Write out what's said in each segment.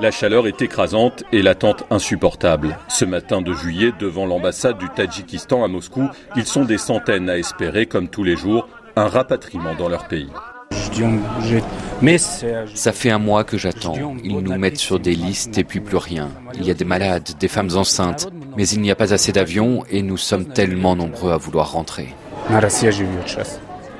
La chaleur est écrasante et l'attente insupportable. Ce matin de juillet, devant l'ambassade du Tadjikistan à Moscou, ils sont des centaines à espérer, comme tous les jours, un rapatriement dans leur pays. Ça fait un mois que j'attends. Ils nous mettent sur des listes et puis plus rien. Il y a des malades, des femmes enceintes, mais il n'y a pas assez d'avions et nous sommes tellement nombreux à vouloir rentrer.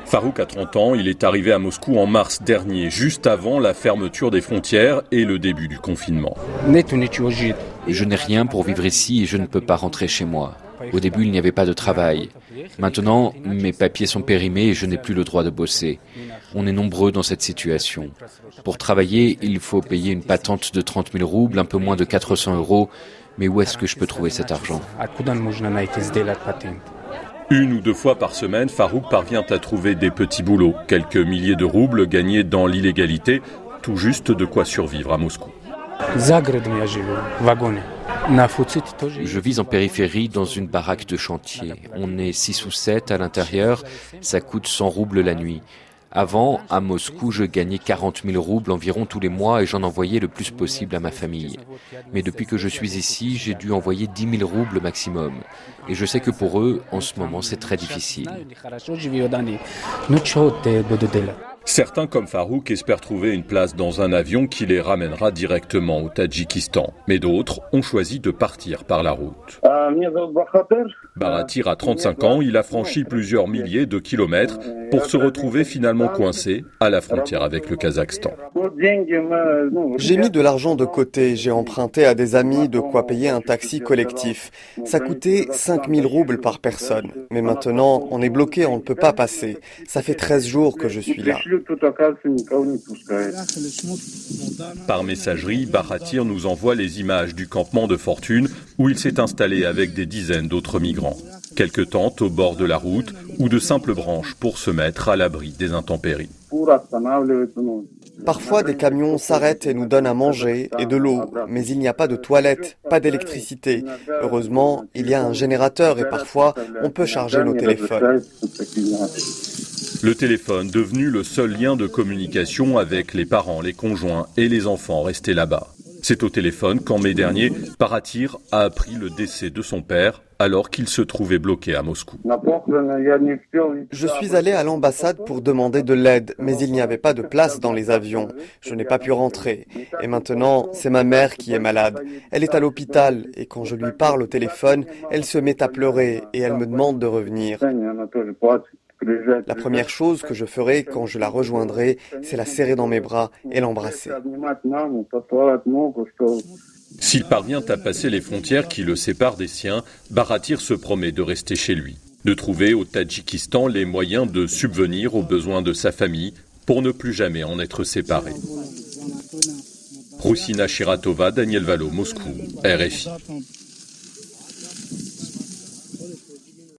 Farouk a 30 ans, il est arrivé à Moscou en mars dernier, juste avant la fermeture des frontières et le début du confinement. Je n'ai rien pour vivre ici et je ne peux pas rentrer chez moi. Au début, il n'y avait pas de travail. Maintenant, mes papiers sont périmés et je n'ai plus le droit de bosser. On est nombreux dans cette situation. Pour travailler, il faut payer une patente de 30 000 roubles, un peu moins de 400 euros. Mais où est-ce que je peux trouver cet argent? Une ou deux fois par semaine, Farouk parvient à trouver des petits boulots, quelques milliers de roubles gagnés dans l'illégalité, tout juste de quoi survivre à Moscou. Je vis en périphérie dans une baraque de chantier. On est 6 ou 7 à l'intérieur. Ça coûte 100 roubles la nuit. Avant, à Moscou, je gagnais 40 000 roubles environ tous les mois et j'en envoyais le plus possible à ma famille. Mais depuis que je suis ici, j'ai dû envoyer 10 000 roubles maximum. Et je sais que pour eux, en ce moment, c'est très difficile. Certains comme Farouk espèrent trouver une place dans un avion qui les ramènera directement au Tadjikistan. Mais d'autres ont choisi de partir par la route. Baratir a 35 ans, il a franchi plusieurs milliers de kilomètres pour se retrouver finalement coincé à la frontière avec le Kazakhstan. J'ai mis de l'argent de côté, j'ai emprunté à des amis de quoi payer un taxi collectif. Ça coûtait 5000 roubles par personne. Mais maintenant, on est bloqué, on ne peut pas passer. Ça fait 13 jours que je suis là. Par messagerie, Baratir nous envoie les images du campement de fortune où il s'est installé avec des dizaines d'autres migrants. Quelques tentes au bord de la route ou de simples branches pour se mettre à l'abri des intempéries. Parfois, des camions s'arrêtent et nous donnent à manger et de l'eau, mais il n'y a pas de toilettes, pas d'électricité. Heureusement, il y a un générateur et parfois, on peut charger nos téléphones. Le téléphone devenu le seul lien de communication avec les parents, les conjoints et les enfants restés là-bas. C'est au téléphone qu'en mai dernier, Paratir a appris le décès de son père alors qu'il se trouvait bloqué à Moscou. Je suis allé à l'ambassade pour demander de l'aide, mais il n'y avait pas de place dans les avions. Je n'ai pas pu rentrer. Et maintenant, c'est ma mère qui est malade. Elle est à l'hôpital et quand je lui parle au téléphone, elle se met à pleurer et elle me demande de revenir. La première chose que je ferai quand je la rejoindrai, c'est la serrer dans mes bras et l'embrasser. S'il parvient à passer les frontières qui le séparent des siens, Baratir se promet de rester chez lui, de trouver au Tadjikistan les moyens de subvenir aux besoins de sa famille pour ne plus jamais en être séparé. Roussina Shiratova, Daniel Valo, Moscou, RFI.